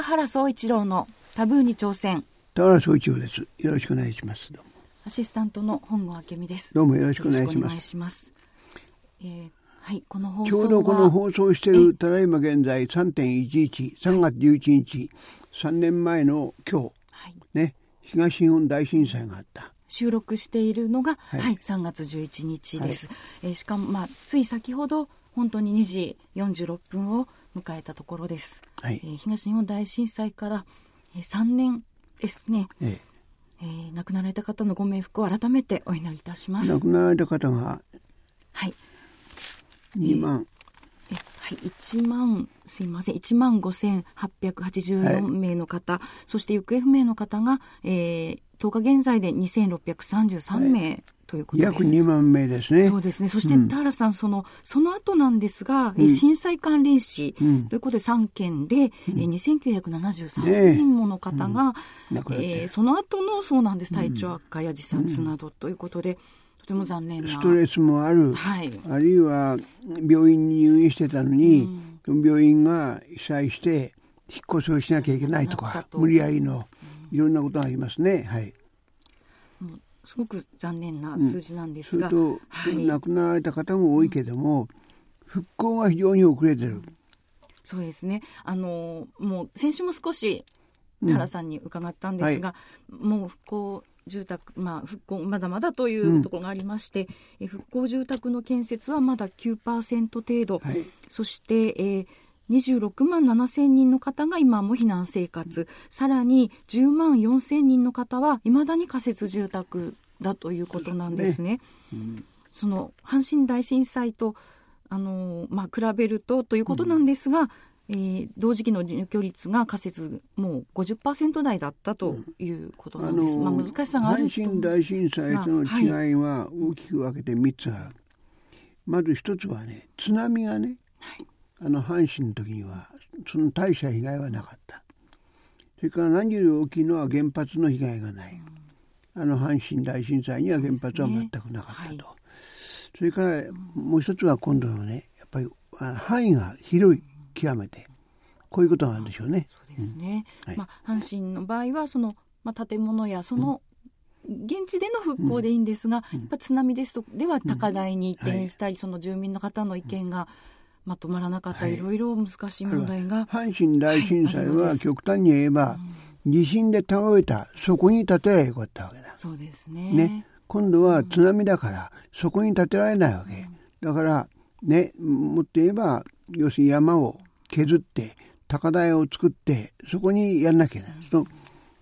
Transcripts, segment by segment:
田原総一郎のタブーに挑戦。田原総一郎です。よろしくお願いします。アシスタントの本郷明美です。どうもよろしくお願いします。します。えー、はいこの放送ちょうどこの放送してい。るただいま現在3.11 3月11日3年前の今日、はい、ね東日本大震災があった。収録しているのが、はい、はい、3月11日です、はい、えー、しかも、まあ、つい先ほど本当に2時46分を迎えたところです、はい。えー、東日本大震災から、えー、3年ですね、ええ。えー、亡くなられた方のご冥福を改めてお祈りいたします。亡くなられた方がはい。2万、えー、はい、1万すいません1万5884名の方、はい、そして行方不明の方が、えー、10日現在で2633名、はい。ということ約2万名ですね。そうですね。そして、田原さん、その、その後なんですが、うん、震災関連死ということで3件で、うん、え2973人もの方が、うん、えー、その後の、そうなんです、体調悪化や自殺などということで、とても残念な。ストレスもある。はい。あるいは、病院に入院してたのに、病院が被災して、引っ越しをしなきゃいけないとか、無理やりの、いろんなことがありますね。はい。すごく残念な数字なんですが、うん、それと、はい、亡くなられた方も多いけども、復興は非常に遅れてる。そうですね。あのもう先週も少し原さんに伺ったんですが、うんはい、もう復興住宅、まあ、復興まだまだというところがありまして、うん、復興住宅の建設はまだ9%程度、はい、そして、えー、26万7千人の方が今も避難生活、さらに10万4千人の方はいまだに仮設住宅だということなんですね。そ、ね。うん、その阪神大震災とあの、まあ、比べるとということなんですが、うん、えー、同時期の入居率が仮設もう50%台だったということなんです。うん、まあ、難しさがある阪神大震災との違いは大きく分けて3つある。はい、まず1つはね津波がね、はい。あの阪神の時にはその大した被害はなかった。それから何より大きいのは原発の被害がない、あの阪神大震災には原発は全くなかったと、ねはい、それからもう一つは今度のねやっぱり範囲が広い極めて。こういうことなんでしょうね。そうですね、うん。はい、まあ、阪神の場合はその、まあ、建物やその、現地での復興でいいんですが、うん、やっぱ津波ですとでは高台に移転したり、うんはい、その住民の方の意見がまとまらなかった、い、ろいろ難しい問題が阪神大震災は極端に言えば、地震で倒れたそこに建てられよかったわけだ。そうですね。ね。今度は津波だから、そこに建てられないわけ、だからねもっと言えば要するに山を削って高台を作ってそこにやんなきゃいけない、そ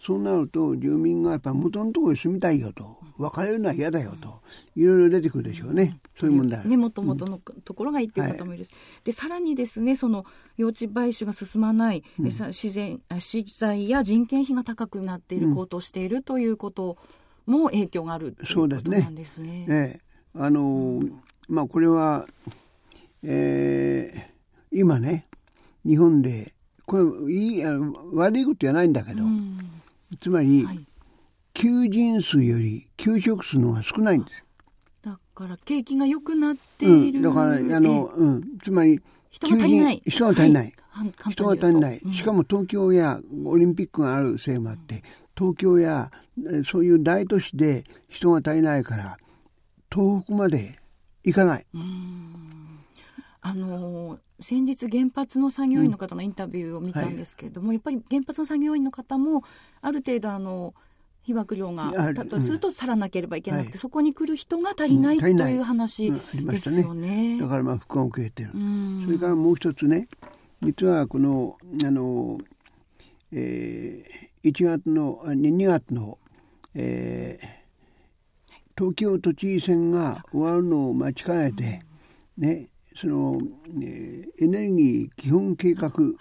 そうなると住民がやっぱ元のところに住みたいよと。別れるのは嫌だよと。いろいろ出てくるでしょうね、そういう問題。ね、もともとのところがいいっていう方もいるし、はい、でさらにですねその用地買収が進まない、うん、自然資材や人件費が高くなっている、高騰しているということも影響があるということなんですね。すね。ええ、あのー、まあこれは、えー、今ね日本でこれいい悪いことじゃないんだけど、うん、つまり、はい。求人数より求職数の方が少ないんです。だから景気が良くなっている、うん、だからあの、うん、つまり人が足りない。人が足りない、はい、人が足りない、しかも東京やオリンピックがあるせいもあって、東京やそういう大都市で人が足りないから東北まで行かない。あの先日原発の作業員の方のインタビューを見たんですけれども、うんはい、やっぱり原発の作業員の方もある程度あの被爆量がだとすると去らなければいけなくて、うん、そこに来る人が足りない、うん、とい。う話ですよね。ね、だからまあ福岡受けてる、それからもう一つね実はこのあの、えー、1月の2月の、えー、東京都知事選が終わるのを待ちかねて、ねその、えー、エネルギー基本計画案、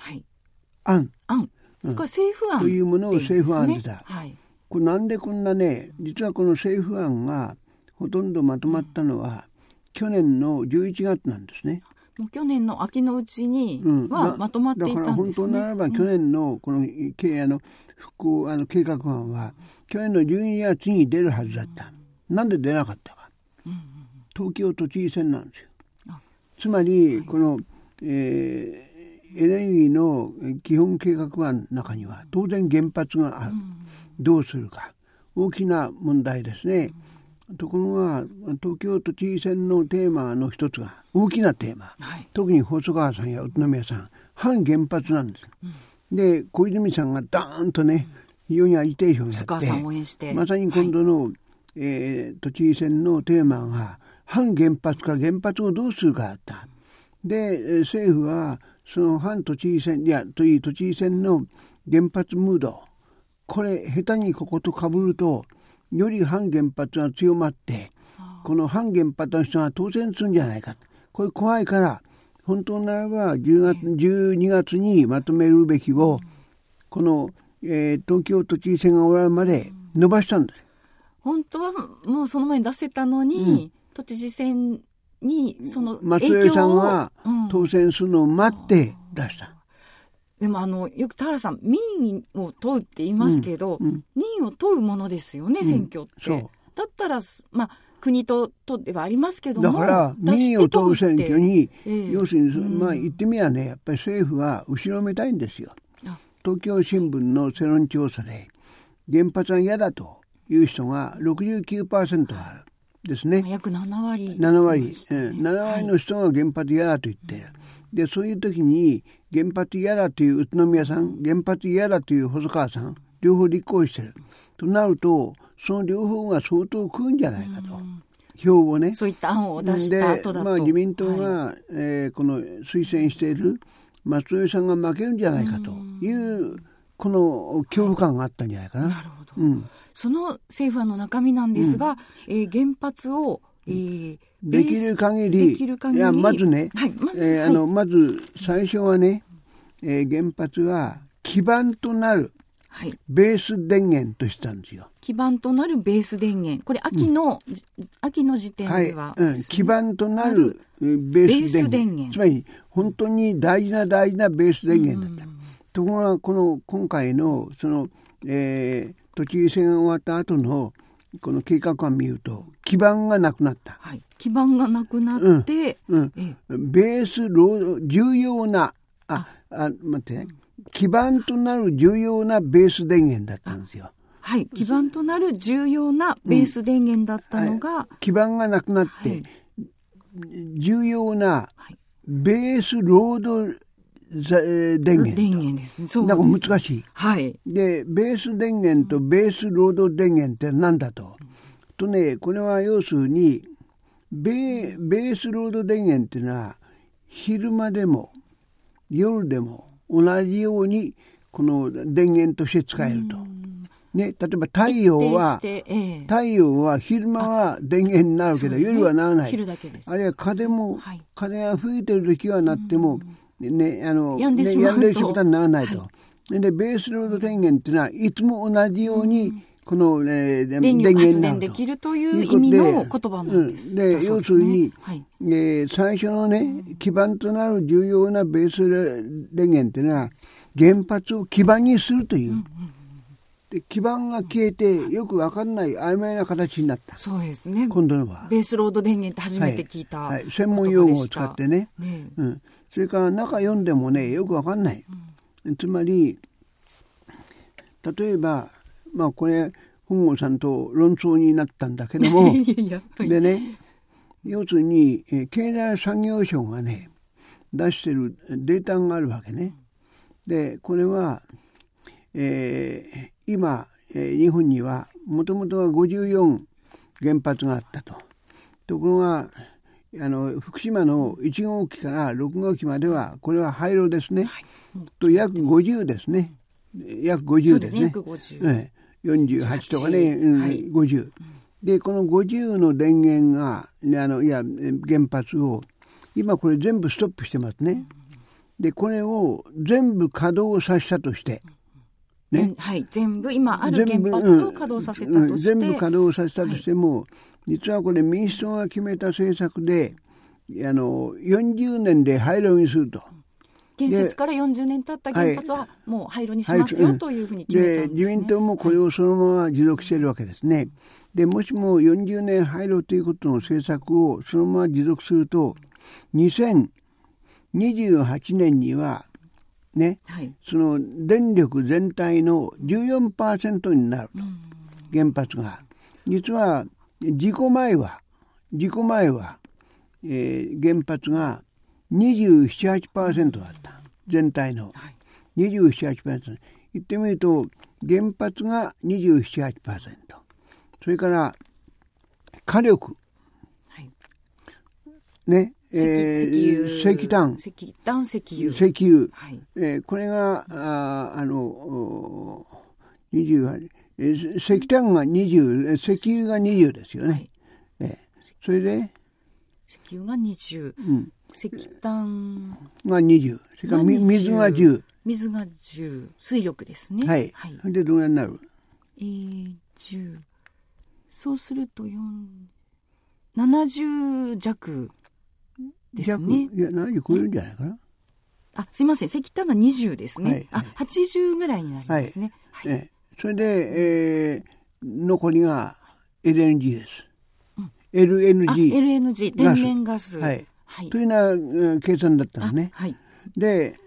はい、案、すごい政府案、というものを政府案でた。はい。これなんでこんなね実はこの政府案がほとんどまとまったのは、去年の11月なんですね。もう去年の秋のうちにはまとまっていたんです、ね、だから本当ならば去年のこの経営の復興あの計画案は去年の12月に出るはずだった。うん、なんで出なかったか。うんうん。東京都知事選なんですよ。つまりこの、えエネルギーの基本計画案の中には当然原発がある、どうするか。大きな問題ですね。ところが東京都知事選のテーマの一つが大きなテーマ、はい、特に細川さんや宇都宮さん反原発なんです。うん、で小泉さんがダーンとね非常にアジテーションやって。まさに今度の、はい、えー、都知事選のテーマが反原発か原発をどうするかだった。で政府はその反都知事選いやという都知事選の原発ムードこれ下手にこことかぶるとより反原発が強まってこの反原発の人が当選するんじゃないかこれ怖いから本当ならば10月12月にまとめるべきをこの、えー、東京都知事選が終わるまで伸ばしたんです。本当はもうその前に出せたのに、うん、都知事選にその松江さんは当選するのを待って出した。でもあのよく田原さん民意を問うって言いますけど、うんうん、民意を問うものですよね、選挙って。だったらまあ国ととではありますけどだから民意を問う選挙に、えー、要するに、まあ言ってみやねやっぱり政府は後ろめたいんですよ。東京新聞の世論調査で原発は嫌だという人が69%ある。ですね。約7割、7割、ね、7割の人が原発嫌だと言って、はい、でそういう時に原発嫌だという宇都宮さん原発嫌だという細川さん両方立候補してる。となるとその両方が相当食うんじゃないかと。票をね。そういった案を出した後だと、まあ、自民党が、はい、えー、この推薦している松江さんが負けるんじゃないかというこの恐怖感があったんじゃないかな。なるほど、うん、その政府案の中身なんですが、うん、えー、原発を、えー、できる限りいやまずね、はいまずえー、あのまず最初はね、えー、原発は基盤となるベース電源としたんですよ。基盤となるベース電源。これ秋の、うん、秋の時点では、はい。うん、基盤となるベース電源。つまり本当に大事な大事なベース電源だった。ところがこの今回のその、えー、都知事選が終わった後のこの計画案見ると基盤がなくなった。はい、基盤がなくなって、うん。うん、ベースロ重要なああ。待って。ね基盤となる重要なベース電源だったんですよ。はい、基盤となる重要なベース電源だったのが、うんはい、基盤がなくなって、はい、重要なベースロード電源電源ですね。そうなんか難しい。はい。で、ベース電源とベースロード電源って何だと？とね、これは要するに、ベベースロード電源っていうのは、昼間でも夜でも同じようにこの電源として使えると。ね、例えば太陽は、えー、太陽は昼間は電源になるけど、夜はならない。あるいは風も、はい、風が吹いてる時はなっても、ね、あの、病んでしまうと、ね、でしまうとならないと。はい、で、ベースロード電源っていうのは、いつも同じように、この、えー、電源発電できるという意味の言葉なんです。で、ね、要するに、はい、えー、最初のね、基盤となる重要なベース電源っていうのは、原発を基盤にするという。うんうんで基盤が消えてよく分かんない曖昧な形になった。そうですね。今度のはベースロード電源って初めて聞いた、はい。はい、専門用語を使ってね。ね、うん、それから中読んでもねよく分かんない、うん、つまり例えばまあこれ本郷さんと論争になったんだけども でね要するに、えー、経済産業省がね出してるデータがあるわけね。でこれは、えー、今、えー、日本にはもともとは54原発があったと。ところがあの福島の1号機から6号機まではこれは廃炉ですね。はい、と約50ですね。約50ですね。約50。48とかね、うん。はい、50。でこの50の電源があのいや原発を今これ全部ストップしてますね。でこれを全部稼働させたとして、ね、はい、全部今ある原発を稼働させたとして、全部稼働させたとしても、はい、実はこれ民主党が決めた政策であの40年で廃炉にすると。建設から40年経った原発はもう廃炉にしますよ、というふうに決めたんです、ね、自民党もこれをそのまま持続しているわけですね。でもしも40年廃炉ということの政策をそのまま持続すると2028年にはね、はい、その電力全体の14%になると、原発が。実は事故前は事故前は、えー、原発が27、8%だった。全体の。はい、27、8%。言ってみると、原発が27、8%。それから、火力。はい、ね。えー、石炭。石炭、石油。石油。はい、えー、これが、ああの、28、石炭が20、石油が20ですよね。はい、えー、それで？石油が20、うん、石炭が20、それから水が10。水が10、水力ですね。はい。はい、で、どうやになる？えー、10。そうすると4、70弱ですね。いや、70超えるんじゃないかな。あ、すいません。石炭が20ですね。はい、あ、80ぐらいになりますね。はい。はい、それで、えー、残りが LNG です。うん、LNG。LNG、天然ガス。はい。はい、というような計算だったのね。はい。で、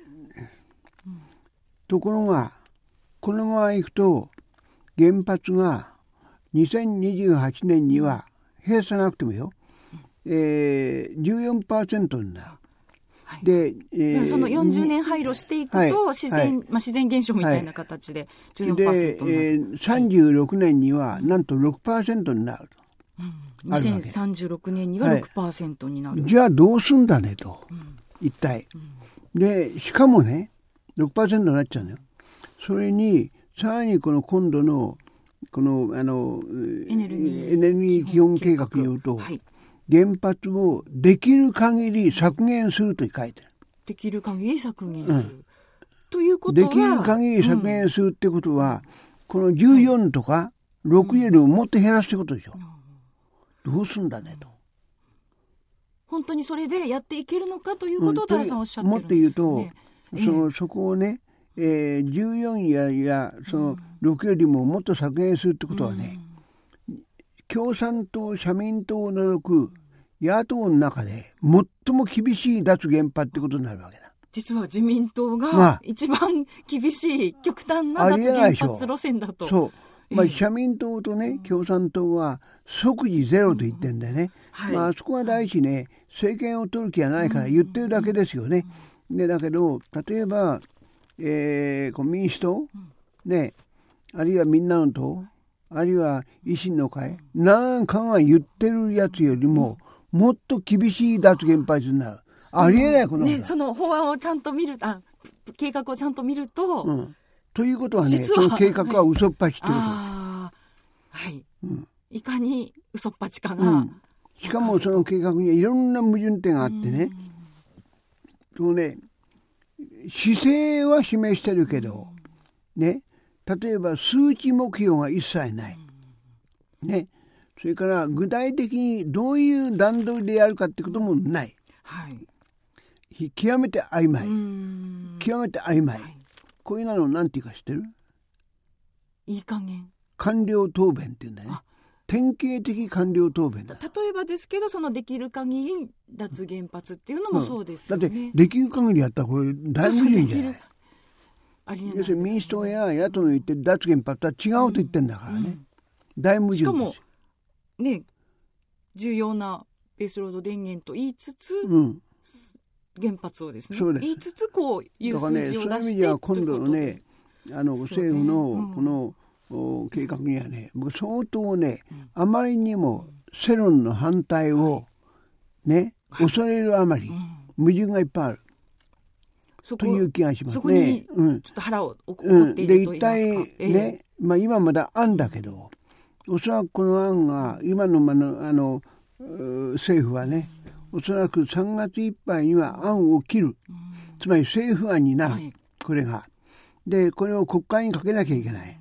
ところが、このままいくと、原発が2028年には閉鎖なくてもよ、えー、14%になる。で、えー、その40年廃炉していくと、はい自然、まあ、自然現象みたいな形で14%になる。で、えー、36年にはなんと6%になると。うん、2036年には6%になる、はい、じゃあどうすんだねと、うん、一体、うん、でしかもね6%になっちゃうのよ。それにさらにこの今度のこのあのエネルギーエネルギー基本計画によると、はい、原発をできる限り削減すると書いてる。できる限り削減する。うん、ということはできる限り削減するってことは、うん、この14とか6よりももっと減らすってことでしょ。うん、どうすんだねと。本当にそれでやっていけるのかということを田さんおっしゃってるんです、ね、もっと言うと、そのそこをね、えー、14ややその6よりももっと削減するってことはね、共産党社民党を除く野党の中で最も厳しい脱原発ってことになるわけだ。実は自民党が一番厳しい極端な脱原発路線だと。そう。まあ、社民党とね、共産党は即時ゼロと言ってんだよね。はい、まあ、そこは大事ね、政権を取る気はないから言ってるだけですよね。で、だけど、例えば、えー、民主党、ね、あるいはみんなの党、あるいは維新の会、なんかが言ってるやつよりも、もっと厳しい脱原発になる。ありえないことね、その法案をちゃんと見る、あ、計画をちゃんと見ると。うん、ということはね、その計画は嘘っぱちってこと。はい。うん、いかに嘘っぱちかが、うん、しかもその計画にはいろんな矛盾点があってね。とね、姿勢は示してるけど、ね、例えば数値目標が一切ない。ね。それから具体的にどういう段取りでやるかってこともない。はい。極めて曖昧。極めて曖昧。はい、こういうのなんていうか知ってる？いい加減。官僚答弁っていうんだよね。典型的官僚答弁だ例えばですけどそのできる限り脱原発っていうのもそうですよね、うん、だってできる限りやったらこれ大無理じゃない？要するに民主党や野党の言ってる脱原発は違うと言ってんだからね、うん、大矛盾しかもね重要なベースロード電源と言いつつ、うん、原発をですね言いつつこういう数字を出してだからねそういう意味では今度のねあの政府のこの、うん、計画にはね僕相当ね、あまりにも世論の反対をね、はい、恐れるあまり、矛盾がいっぱいある。という気がしますね。そこにちょっと腹を怒っていると言いますか。うん、で一体ね、えー、まあ今まだ案だけど、おそらくこの案が今のまのあの政府はね、おそらく3月いっぱいには案を切る、つまり政府案になる、はい、これが。でこれを国会にかけなきゃいけない。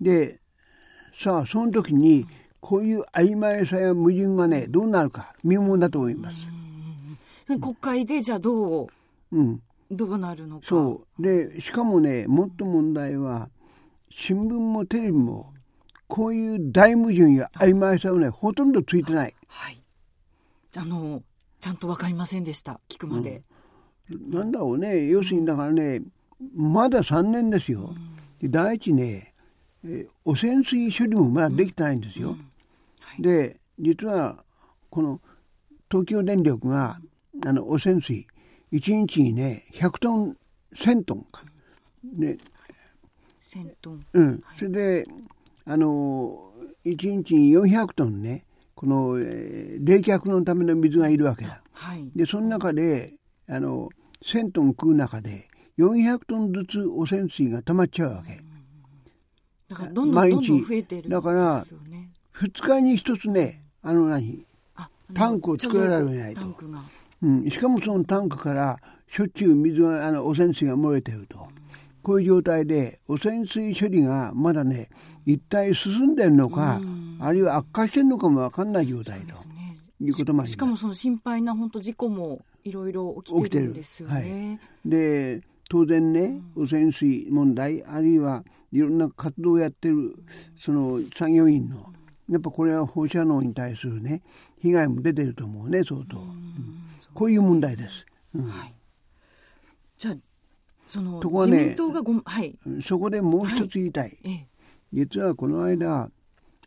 でさあその時にこういう曖昧さや矛盾がねどうなるか見ものだと思います。国会でじゃあどう、うん、どうなるのか。そう。でしかもねもっと問題は新聞もテレビもこういう大矛盾や曖昧さをねほとんどついてない。はい。あのちゃんと分かりませんでした。聞くまで、うん、なんだろうね。要するにだからねまだ3年ですよ。で第一ね、えー、汚染水処理もまだできてないんですよ。はい、で実はこの東京電力があの汚染水1日にね100トン1000トンか。ね、1000トン。うん、それであの1日に400トンねこの、えー、冷却のための水がいるわけだ。はい、でその中であの1000トン食う中で400トンずつ汚染水が溜まっちゃうわけ。だからどんどんどんどん増えてる、ね、だから2日に1つねあの何タンクを作らざるを得ないと。うん、しかもそのタンクからしょっちゅう水があの汚染水が漏れてると。こういう状態で汚染水処理がまだね一体進んでるのか、あるいは悪化してるのかも分かんない状態と、ね、いうこともあります。しかもその心配な本当事故もいろいろ起きてるんですよね。はい、で当然ね、汚染水問題あるいはいろんな活動をやってるその作業員のやっぱこれは放射能に対するね被害も出てると思うね相当、うん、こういう問題です。うん、はい、じゃあそのとこ自民党がご、はい、そこでもう一つ言いたい、はい、実はこの間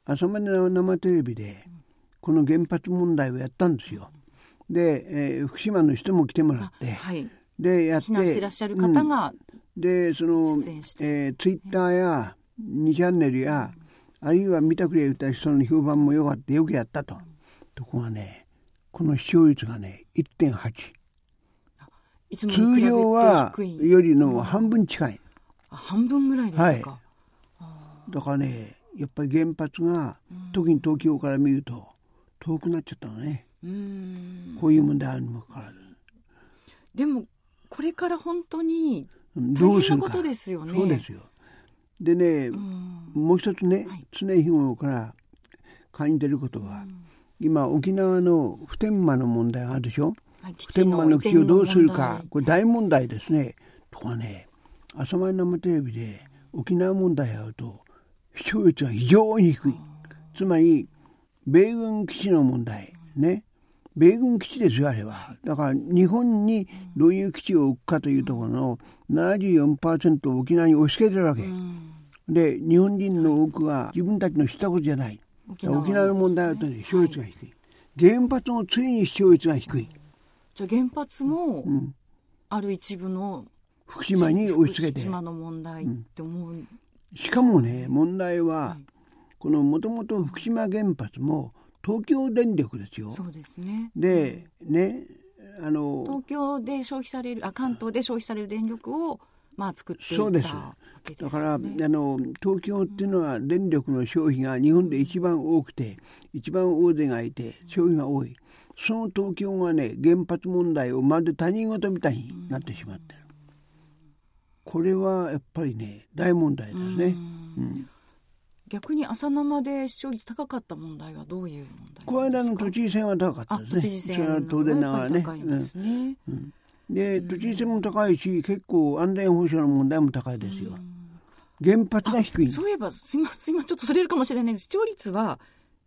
朝まで生テレビでこの原発問題をやったんですよ。で、えー、福島の人も来てもらって、はい、でやって避難してらっしゃる方が、うん、でその、えー、ツイッターや2チャンネルや、うん、あるいは見たくれ言った人の評判もよかったよくやったと。とこがねこの視聴率がね1.8。通常はよりの半分近い、半分ぐらいですか、はい、だからねやっぱり原発が、特に東京から見ると遠くなっちゃったのね。こういう問題あるにもかかわらず。でもこれから本当に大変なことですよね。そうですよ。でね、もう一つね、はい、常日頃から感じてることは、今沖縄の普天間の問題があるでしょ、普天間の基地をどうするか。これ大問題ですね。とかね。朝前生テレビで沖縄問題やると視聴率が非常に低い。つまり米軍基地の問題。ね。米軍基地ですよあれは。だから日本にどういう基地を置くかというところの74%を沖縄に押し付けてるわけ、で日本人の多くは自分たちの知ったことじゃない沖縄の問題はと視聴率が低い、原発もついに視聴率が低い、じゃあ原発も、ある一部の福島に押し付けて。福島の問題って思う、しかもね問題は、はい、このもともと福島原発も東京電力ですよ。そうですね。でねあの東京で消費されるあ関東で消費される電力をまあ作っていそうですだからあの東京っていうのは電力の消費が日本で一番多くて一番大手がいて消費が多い。その東京がね原発問題をまるで他人事みたいになってしまってる、これはやっぱりね大問題ですね、うん、逆に朝生で視聴率高かった問題はどういう問題この間の都知事選は高かったですね。都知事選は当然ながらね高いですね、うん、で都知事選も高いし結構安全保障の問題も高いですよ原発が低い。そういえばすいません。ちょっとそれるかもしれないです。視聴率は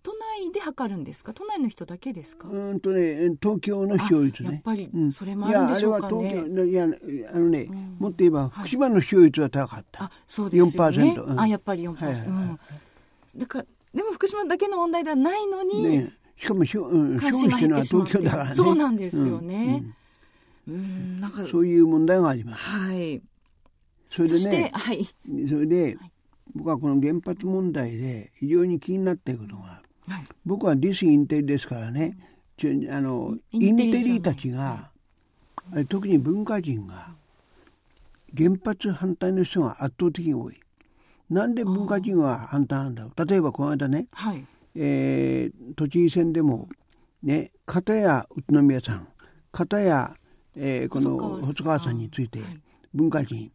都内で測るんですか？都内の人だけですか？うんとね東京の視聴率ね。やっぱりそれもあるんでしょうかね、いやあれは東京いやあのね、うん、もっと言えば福島の視聴率は高かった、はい、あそうですよね、うん、あやっぱり4%、はいはいはい。うん、だからでも福島だけの問題ではないのに、ね、しかもしょ、うん、消費してるのは東京だからね。そうなんですよね、うん、うん、なんかそういう問題があります。はいそれでね、はい、それで、僕はこの原発問題で非常に気になっていることがはい、僕はディスインテリですからね、ちあのインテリたちが、特に文化人が原発反対の人が圧倒的に多い。なんで文化人は反対なんだろう。例えばこの間ね、はい、えー、都知事選でもね片や宇都宮さん片や、えー、この細川さん。について文化人、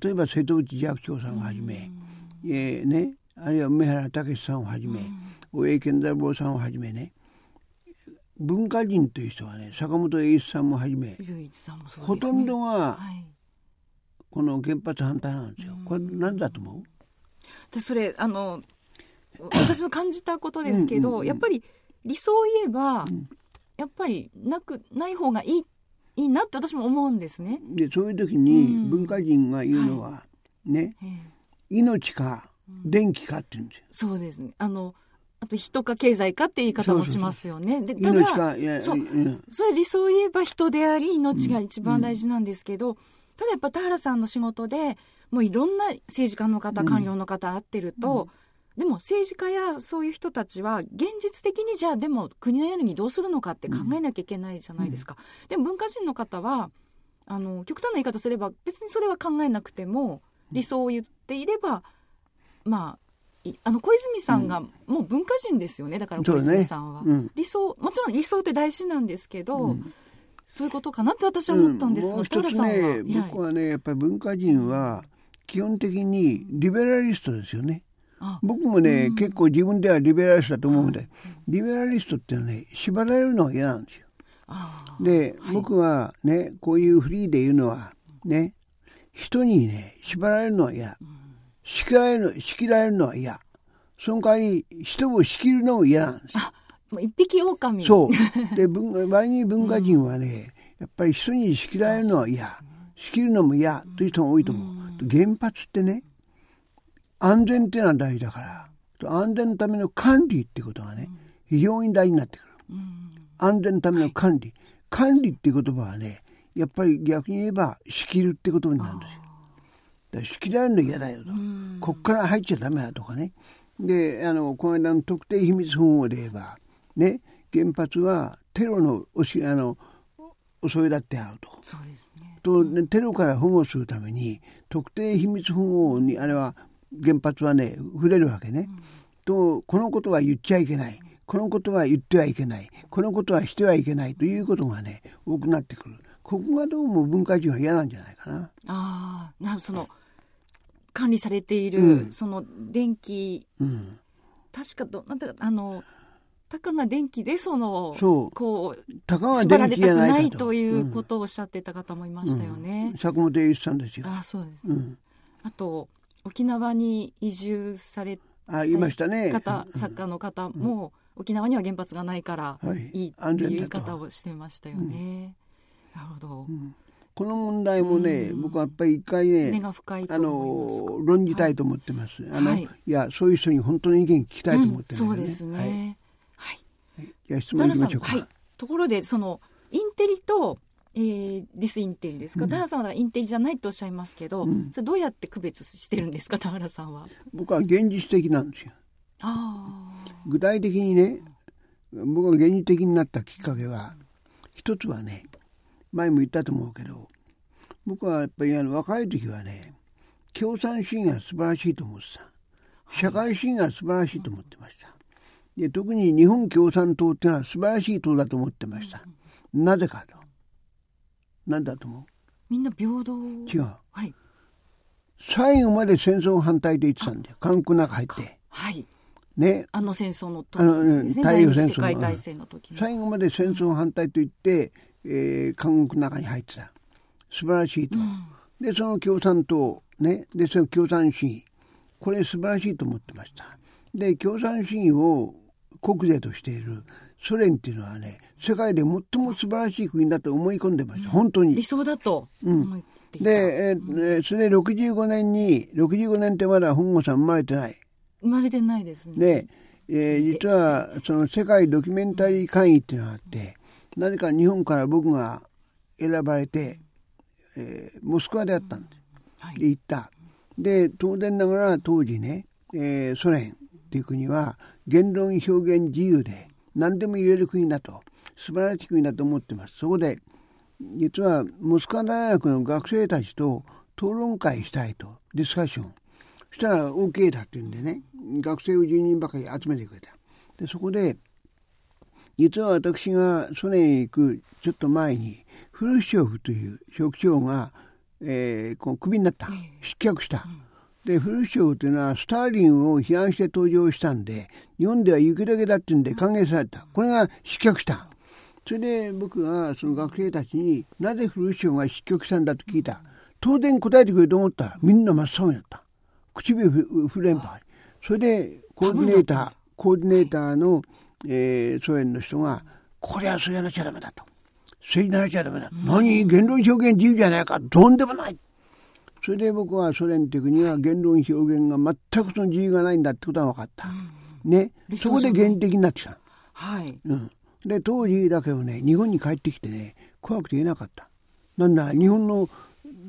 例えば瀬戸内寂聴さんをはじめ、えーね、あるいは梅原武さんをはじめ、大江健太郎さんをはじめね文化人という人はね坂本栄一さんもはじめ、ね、ほとんどがこの原発反対なんですよ。これ何だと思う？でそれあの私の感じたことですけど、うんうんうん、やっぱり理想を言えば、うん、やっぱりなくない方がいいっいいなって私も思うんですね。でそういう時に文化人が言うのは、はい、ね、命か電気かって言うんですよ。そうですね。あのあと人か経済かって言い方もしますよね。でただそうそれ理想を言えば人であり命が一番大事なんですけど、うん、ただやっぱ田原さんの仕事でもういろんな政治家の方官僚の方会ってると、うん、でも政治家やそういう人たちは現実的にじゃあでも国のエネルギーどうするのかって考えなきゃいけないじゃないですか。うん、でも文化人の方はあの極端な言い方すれば別にそれは考えなくても理想を言っていればまああの小泉さんがもう文化人ですよね、だから小泉さんは、ねうん、理想もちろん理想って大事なんですけど、うん、そういうことかなって私は思ったんですが、うん、もう一つね僕はねやっぱり文化人は基本的にリベラリストですよね。僕もね、結構自分ではリベラリストだと思うんで、リベラリストってのはね縛られるのが嫌なんですよ。で、はい、僕はねこういうフリーで言うのはね人にね縛られるのは嫌。仕切られる仕切られるのは嫌。その代わり人を仕切るのも嫌なんですよ。もう一匹狼。そう。で、文場合に文化人はね、やっぱり人に仕切られるのは嫌。仕切るのも嫌という人が多いと思う。原発ってね、安全っていうのは大事だから、安全のための管理っていうことがね、非常に大事になってくる。安全のための管理。管理っていう言葉はね、やっぱり逆に言えば仕切るってことになるんですよ。仕切られるの嫌だよと、こっから入っちゃダメだとかねであのこの間の特定秘密保護で言えばね原発はテロのおしあの襲いだってあると。そうですね、と、ね、テロから保護するために特定秘密保護にあれは原発はね触れるわけね。うん、とこのことは言っちゃいけない。このことは言ってはいけない。このことはしてはいけないということがね多くなってくる。ここがどうも文化人は嫌なんじゃないかな。ああ、なるその管理されている、うん、その電気、うん、確かどなんてあのたかが電気でそのそうこうたかが電気じゃないということをおっしゃってた方もいましたよね。うん、坂本栄一さんですよ。あそうです、あと沖縄に移住されあいましたね。方作家の方も、沖縄には原発がないからい。いっていう言い方をしてましたよね。なるほど。この問題もね、うん、僕はやっぱり一回ねあの論じたいと思ってます、はい、あの、はい、いやそういう人に本当の意見聞きたいと思ってる、ね。うん、そうですね。はい、はい、じゃあ質問いきましょうか、はい、ところでそのインテリとえー、ディスインテリですか、うん、田原さんはインテリじゃないとおっしゃいますけど、うん、それどうやって区別してるんですか田原さんは？僕は現実的なんですよ。あ具体的にね僕が現実的になったきっかけは一つはね前も言ったと思うけど僕はやっぱりあの若い時はね共産主義が素晴らしいと思ってた。社会主義が素晴らしいと思ってました。で特に日本共産党っていうのは素晴らしい党だと思ってました。なぜかと何だと思う？みんな平等違う、はい、最後まで戦争反対で言ってたんだよ。韓国の中入って。はい。ね、あの戦争の時、ね、あの、ね、太平洋戦争の。時最後まで戦争反対と言って、えー、韓国の中に入ってた。素晴らしいと、うん、でその共産党ね。でその共産主義。これ素晴らしいと思ってました。で共産主義を国税としているソ連っていうのはね世界で最も素晴らしい国だと思い込んでました、うん、本当に。理想だと思っていた、うん、で、えー、それで65年に65年ってまだ本郷さん生まれてない。生まれてないですね。で、えー、実はその世界ドキュメンタリー会議っていうのがあってなぜか日本から僕が選ばれて、えー、モスクワであったんです、はい、で行った。で当然ながら当時ね、えー、ソ連っていう国は言論表現自由で何でも言える国だと素晴らしい国だと思ってます。そこで実はモスクワ大学の学生たちと討論会したいとディスカッション。したら OK だって言うんでね学生を10人ばかり集めてくれた。でそこで実は私がソ連へ行くちょっと前にフルシチョフという職長が、えー、こうクビになった。失脚した。でフルシチョフというのはスターリンを批判して登場したんで日本では雪だけだっていうんで歓迎された。これが失脚した。それで僕がその学生たちになぜフルシチョフが失脚したんだと聞いた。当然答えてくれると思ったらみんな真っ青になった。唇ふれんばそれでコーディネーターコーディネーターの、えー、ソ連の人がこれはそうやらなきゃダメだと。政治の話はダメだ。うん、何？言論表現自由じゃないか。とんでもない。それで僕はソ連っていう国は言論表現が全くその自由がないんだってことは分かった。うん、ね。そこで原理的になってきた。はい。うん。で、当時だけどね、日本に帰ってきてね、怖くて言えなかった。なんだ、日本の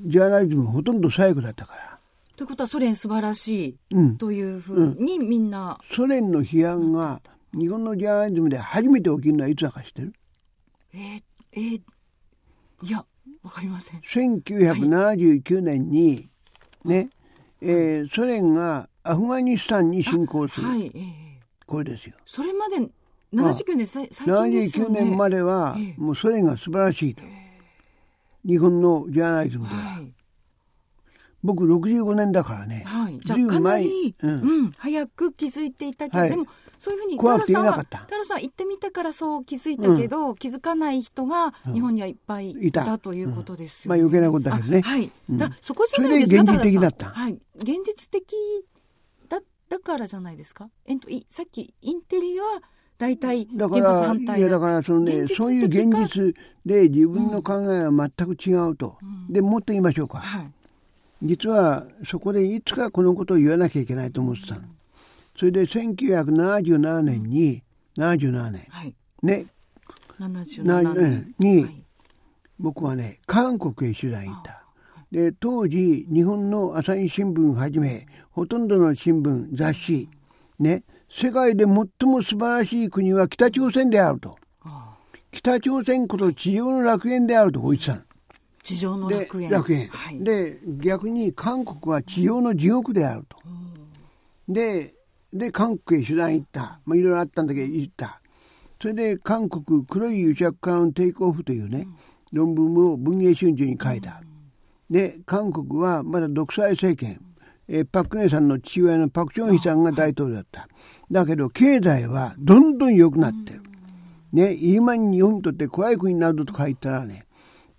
ジャーナリズムほとんど最後だったから。ということはソ連素晴らしいというふうにみんな、うん、ソ連の批判が日本のジャーナリズムで初めて起きるのはいつだか知ってる？えー、えー、いやわかりません。1979年に、はい、ね、えー、ソ連がアフガニスタンに侵攻する、はいえー、これですよ。それまで79年最近ですよ、ね、79年までは、もうソ連が素晴らしいと、日本のジャーナリズムでは、はい、僕65年だからね、はい、じゃあかなり、うん、うん、早く気づいていたけど、はい、でもそういうふうに田原さんは田原さん行ってみたからそう気づいたけど、うん、気づかない人が日本にはいっぱいいた。ということですよね、まあ余計なことだけどね。はい、だそこじゃないですか現実的だった。はい。現実的だだからじゃないですか。えっとさっきインテリは大体原発反対いやだからそのねそういう現実で自分の考えは全く違うと、うん、でもっと言いましょうか、はい、実はそこでいつかこのことを言わなきゃいけないと思ってたそれで1977年に77年、はい、ね。77年。に、はい、僕はね韓国へ取材行った。で当時日本の朝日新聞はじめほとんどの新聞雑誌ね。世界で最も素晴らしい国は北朝鮮であると。北朝鮮こそ地上の楽園であるとこう言ってた地上の楽園。楽園、はい、で、逆に韓国は地上の地獄であると。で、で、韓国へ取材行った。まあ、いろいろあったんだけど、言った。それで、韓国黒い癒着からのテイクオフというね、うん、論文を文藝春秋に書いた。うん、で、韓国はまだ独裁政権。えー、パク・クネさんの父親のパク・チョンヒさんが大統領だった。だけど、経済はどんどん良くなってる。ね、今に日本にとって怖い国になると書いたらね、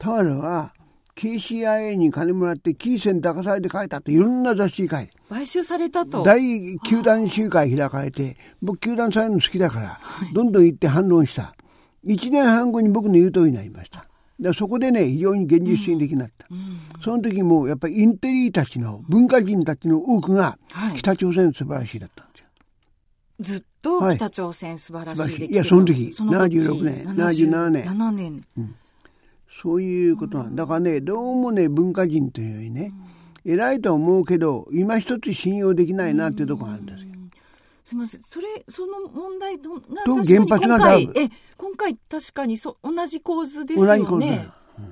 田原は KCIA に金もらってキーセン抱かされて書いたといろんな雑誌書いて。買収されたと。大球団集会開かれて、僕球団されるの好きだから、どんどん行って反論した。1年半後に僕の言う通りになりました。だそこでね、非常に現実主義的になった。うんうん、その時もやっぱりインテリたちの、文化人たちの多くが、北朝鮮素晴らしいだったんですよ。ずっと北朝鮮素晴らしいで、い、や、その時、その時76年、77年。7年。うんそういうことなんだ。からねどうもね文化人というよりね、偉いと思うけど今一つ信用できないなっていうところがあるんですよ。すみません。それその問題と原発が今回え今回確かにそ同じ構図ですよね。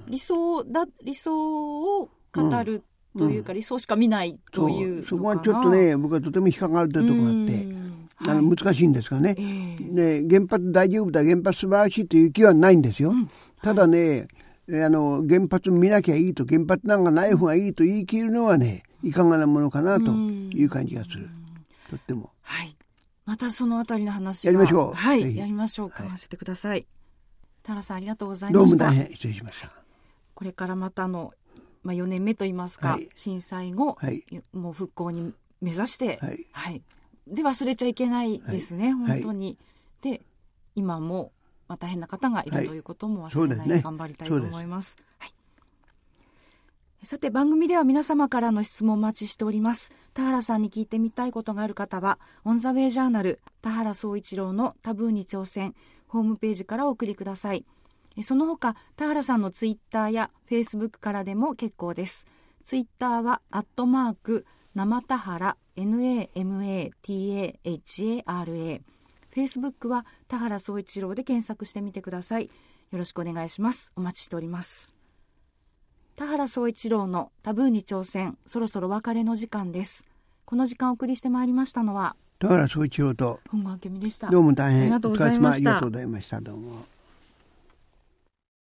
理想だ理想を語るというか、理想しか見ないというそこはちょっとね僕はとても引っかかるというところがあって。あの難しいんですがね、えー、原発大丈夫だ原発素晴らしいという気はないんですよ、うん、ただねあの原発見なきゃいいと原発なんかない方がいいと言い切るのはねいかがなものかなという感じがする。とっても。はい。またそのあたりの話やりましょう。はい、やりましょう。かわせてください。田原さんありがとうございました。どうも大変失礼しました。これからまたのまあ4年目と言いますか、はい、震災後、はい、もう復興に目指して、はい、はい、で忘れちゃいけないですね、本当に。で今もまあ、大変な方がいるということも忘れないで頑張りたいと思います。はい、さて番組では皆様からの質問をお待ちしております。田原さんに聞いてみたいことがある方は、オンザウェイジャーナル田原総一郎のタブーに挑戦ホームページからお送りください。その他、田原さんのツイッターやフェイスブックからでも結構です。ツイッターは、アットマーク、生田原、NAMATAHARA。フェイスブックは田原総一郎で検索してみてください。よろしくお願いします。お待ちしております。田原総一郎のタブーに挑戦、そろそろ別れの時間です。この時間お送りしてまいりましたのは、田原総一郎と本郷明美でした。どうも大変ありがとうございました。ありがとうございました。どうも。